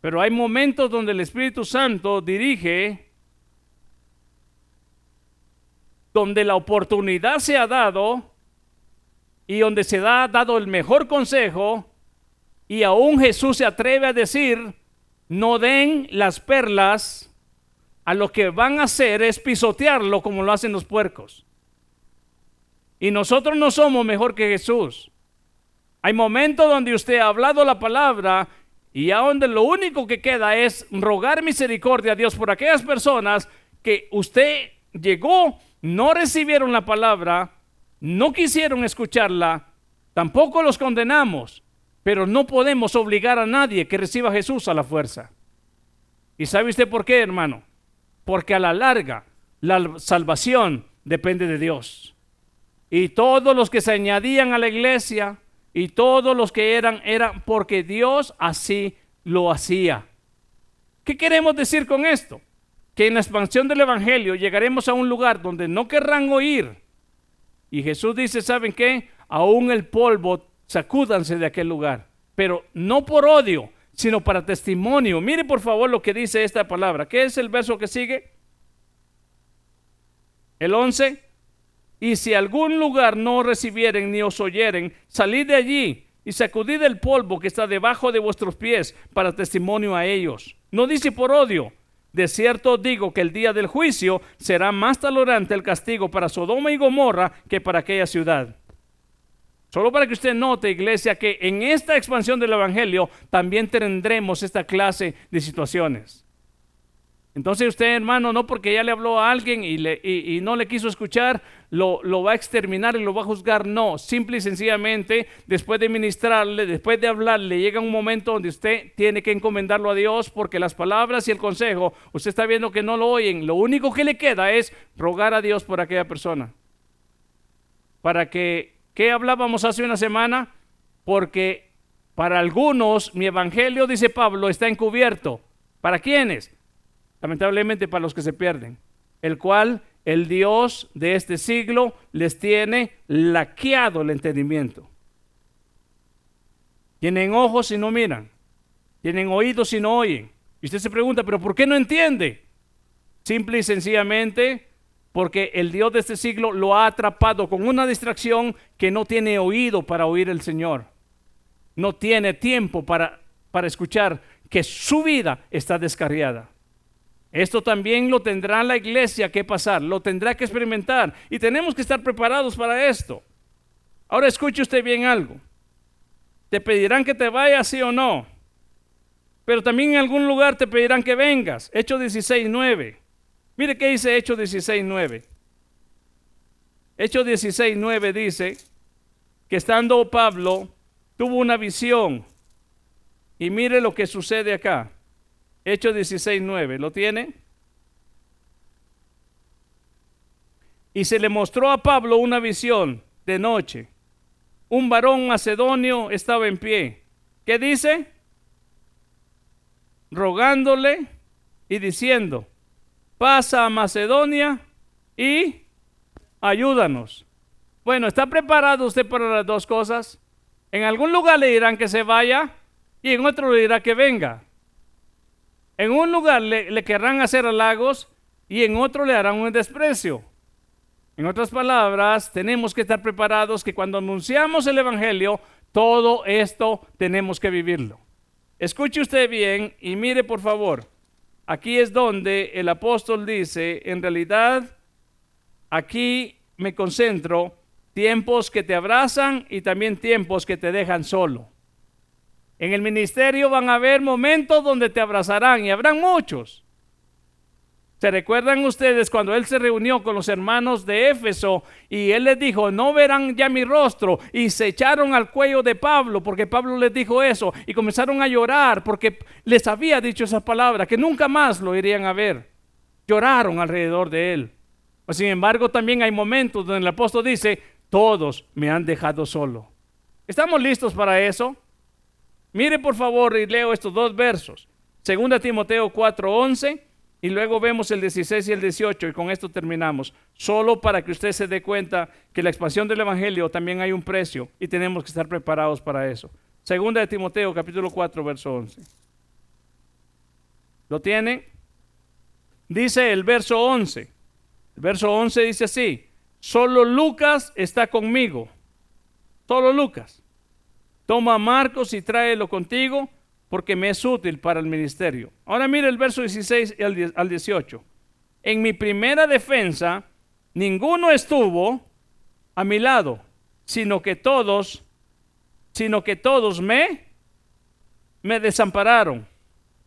pero hay momentos donde el Espíritu Santo dirige, donde la oportunidad se ha dado y donde se ha dado el mejor consejo y aún Jesús se atreve a decir, no den las perlas, a lo que van a hacer es pisotearlo como lo hacen los puercos. Y nosotros no somos mejor que Jesús. Hay momentos donde usted ha hablado la palabra y a donde lo único que queda es rogar misericordia a Dios por aquellas personas que usted llegó, no recibieron la palabra, no quisieron escucharla, tampoco los condenamos, pero no podemos obligar a nadie que reciba a Jesús a la fuerza. ¿Y sabe usted por qué, hermano? Porque a la larga la salvación depende de Dios. Y todos los que se añadían a la iglesia y todos los que eran, eran porque Dios así lo hacía. ¿Qué queremos decir con esto? Que en la expansión del Evangelio llegaremos a un lugar donde no querrán oír. Y Jesús dice, ¿saben qué? Aún el polvo, sacúdanse de aquel lugar. Pero no por odio, sino para testimonio. Mire por favor lo que dice esta palabra. ¿Qué es el verso que sigue? El 11. Y si algún lugar no recibieren ni os oyeren, salid de allí y sacudid el polvo que está debajo de vuestros pies para testimonio a ellos. No dice por odio. De cierto digo que el día del juicio será más tolerante el castigo para Sodoma y Gomorra que para aquella ciudad. Solo para que usted note, iglesia, que en esta expansión del Evangelio también tendremos esta clase de situaciones. Entonces usted, hermano, no porque ya le habló a alguien y, no le quiso escuchar, lo, lo, va a exterminar y lo va a juzgar. No, simple y sencillamente, después de ministrarle, después de hablarle, llega un momento donde usted tiene que encomendarlo a Dios porque las palabras y el consejo, usted está viendo que no lo oyen. Lo único que le queda es rogar a Dios por aquella persona. Para que, ¿qué hablábamos hace una semana? Porque para algunos mi evangelio, dice Pablo, está encubierto. ¿Para quiénes? Lamentablemente para los que se pierden, el cual el Dios de este siglo les tiene laqueado el entendimiento. Tienen ojos y no miran, tienen oídos y no oyen. Y usted se pregunta, pero ¿por qué no entiende? Simple y sencillamente porque el Dios de este siglo lo ha atrapado con una distracción que no tiene oído para oír el Señor. No tiene tiempo para, para escuchar que su vida está descarriada. Esto también lo tendrá la iglesia que pasar, lo tendrá que experimentar y tenemos que estar preparados para esto. Ahora escuche usted bien algo. Te pedirán que te vayas, sí o no. Pero también en algún lugar te pedirán que vengas. Hechos 16.9. Mire qué dice Hechos 16.9. Hechos 16.9 dice que estando Pablo tuvo una visión. Y mire lo que sucede acá. Hechos 16, 9. ¿Lo tiene? Y se le mostró a Pablo una visión de noche. Un varón macedonio estaba en pie. ¿Qué dice? Rogándole y diciendo, pasa a Macedonia y ayúdanos. Bueno, ¿está preparado usted para las dos cosas? En algún lugar le dirán que se vaya y en otro le dirá que venga. En un lugar le, querrán hacer halagos y en otro le harán un desprecio. En otras palabras, tenemos que estar preparados que cuando anunciamos el Evangelio, todo esto tenemos que vivirlo. Escuche usted bien y mire por favor. Aquí es donde el apóstol dice, en realidad, aquí me concentro, tiempos que te abrazan y también tiempos que te dejan solo. En el ministerio van a haber momentos donde te abrazarán y habrán muchos. ¿Se recuerdan ustedes cuando él se reunió con los hermanos de Éfeso y él les dijo, no verán ya mi rostro? Y se echaron al cuello de Pablo porque Pablo les dijo eso y comenzaron a llorar porque les había dicho esa palabra, que nunca más lo irían a ver. Lloraron alrededor de él. Sin embargo, también hay momentos donde el apóstol dice, todos me han dejado solo. ¿Estamos listos para eso? Mire por favor y leo estos dos versos. Segunda Timoteo 4:11 y luego vemos el 16 y el 18 y con esto terminamos. Solo para que usted se dé cuenta que la expansión del Evangelio también hay un precio y tenemos que estar preparados para eso. Segunda de Timoteo capítulo 4 verso 11. ¿Lo tiene? Dice el verso 11. El verso 11 dice así, solo Lucas está conmigo. Solo Lucas. Toma a Marcos y tráelo contigo porque me es útil para el ministerio. Ahora mire el verso 16 al 18. En mi primera defensa, ninguno estuvo a mi lado, sino que todos, sino que todos me, me desampararon.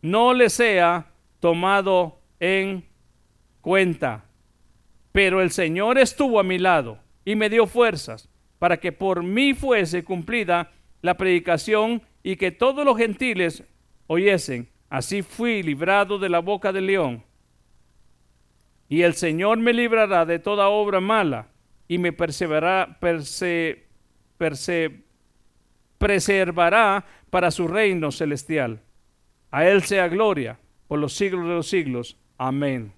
No les sea tomado en cuenta. Pero el Señor estuvo a mi lado y me dio fuerzas para que por mí fuese cumplida la predicación y que todos los gentiles oyesen. Así fui librado de la boca del león. Y el Señor me librará de toda obra mala y me perseverará, preservará para su reino celestial. A Él sea gloria por los siglos de los siglos. Amén.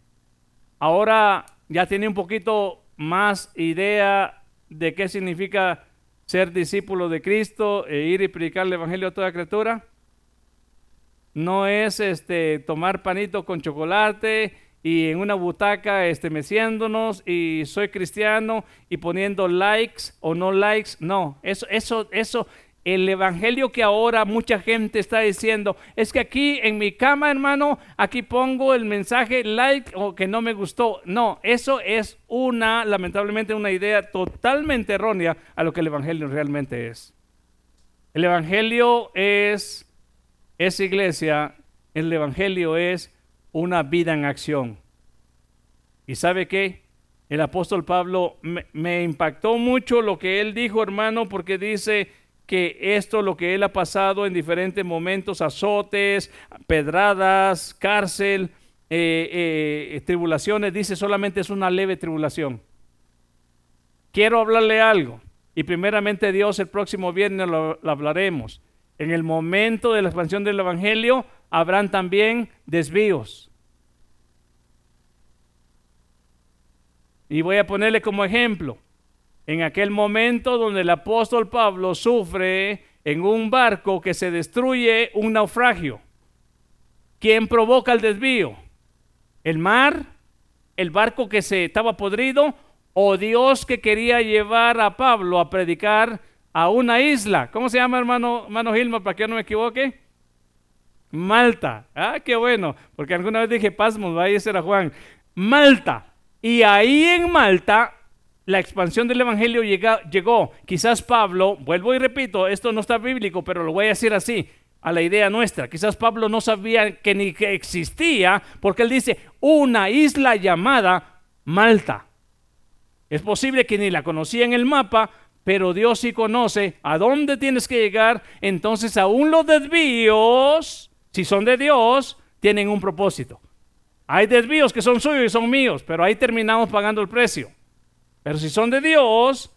ahora ya tiene un poquito más idea de qué significa ser discípulo de Cristo e ir y predicar el Evangelio a toda criatura. No es este, tomar panito con chocolate y en una butaca este, meciéndonos y soy cristiano y poniendo likes o no likes. No, eso, eso, eso, el evangelio que ahora mucha gente está diciendo es que aquí en mi cama, hermano, aquí pongo el mensaje like o que no me gustó. No, eso es una, lamentablemente, una idea totalmente errónea a lo que el evangelio realmente es. El evangelio es, esa iglesia, el evangelio es una vida en acción. ¿Y sabe qué? El apóstol Pablo me, me impactó mucho lo que él dijo, hermano, porque dice que esto lo que él ha pasado en diferentes momentos, azotes, pedradas, cárcel, eh, eh, tribulaciones, dice solamente es una leve tribulación. Quiero hablarle algo. Y primeramente Dios el próximo viernes lo, lo hablaremos. En el momento de la expansión del Evangelio habrán también desvíos. Y voy a ponerle como ejemplo en aquel momento donde el apóstol Pablo sufre en un barco que se destruye un naufragio. ¿Quién provoca el desvío? ¿El mar? ¿El barco que se estaba podrido? ¿O Dios que quería llevar a Pablo a predicar a una isla? ¿Cómo se llama, hermano, hermano Gilma, para que no me equivoque? Malta. Ah, qué bueno, porque alguna vez dije Pasmos, ahí ese era Juan. Malta. Y ahí en Malta la expansión del Evangelio llegó. Quizás Pablo, vuelvo y repito, esto no está bíblico, pero lo voy a decir así, a la idea nuestra. Quizás Pablo no sabía que ni que existía, porque él dice, una isla llamada Malta. Es posible que ni la conocía en el mapa, pero Dios sí conoce a dónde tienes que llegar. Entonces, aún los desvíos, si son de Dios, tienen un propósito. Hay desvíos que son suyos y son míos, pero ahí terminamos pagando el precio. Pero si son de Dios,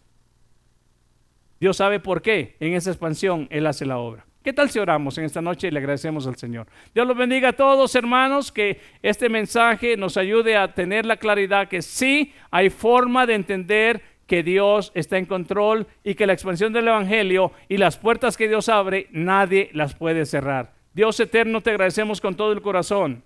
Dios sabe por qué en esa expansión Él hace la obra. ¿Qué tal si oramos en esta noche y le agradecemos al Señor? Dios los bendiga a todos, hermanos, que este mensaje nos ayude a tener la claridad que sí hay forma de entender que Dios está en control y que la expansión del Evangelio y las puertas que Dios abre, nadie las puede cerrar. Dios eterno, te agradecemos con todo el corazón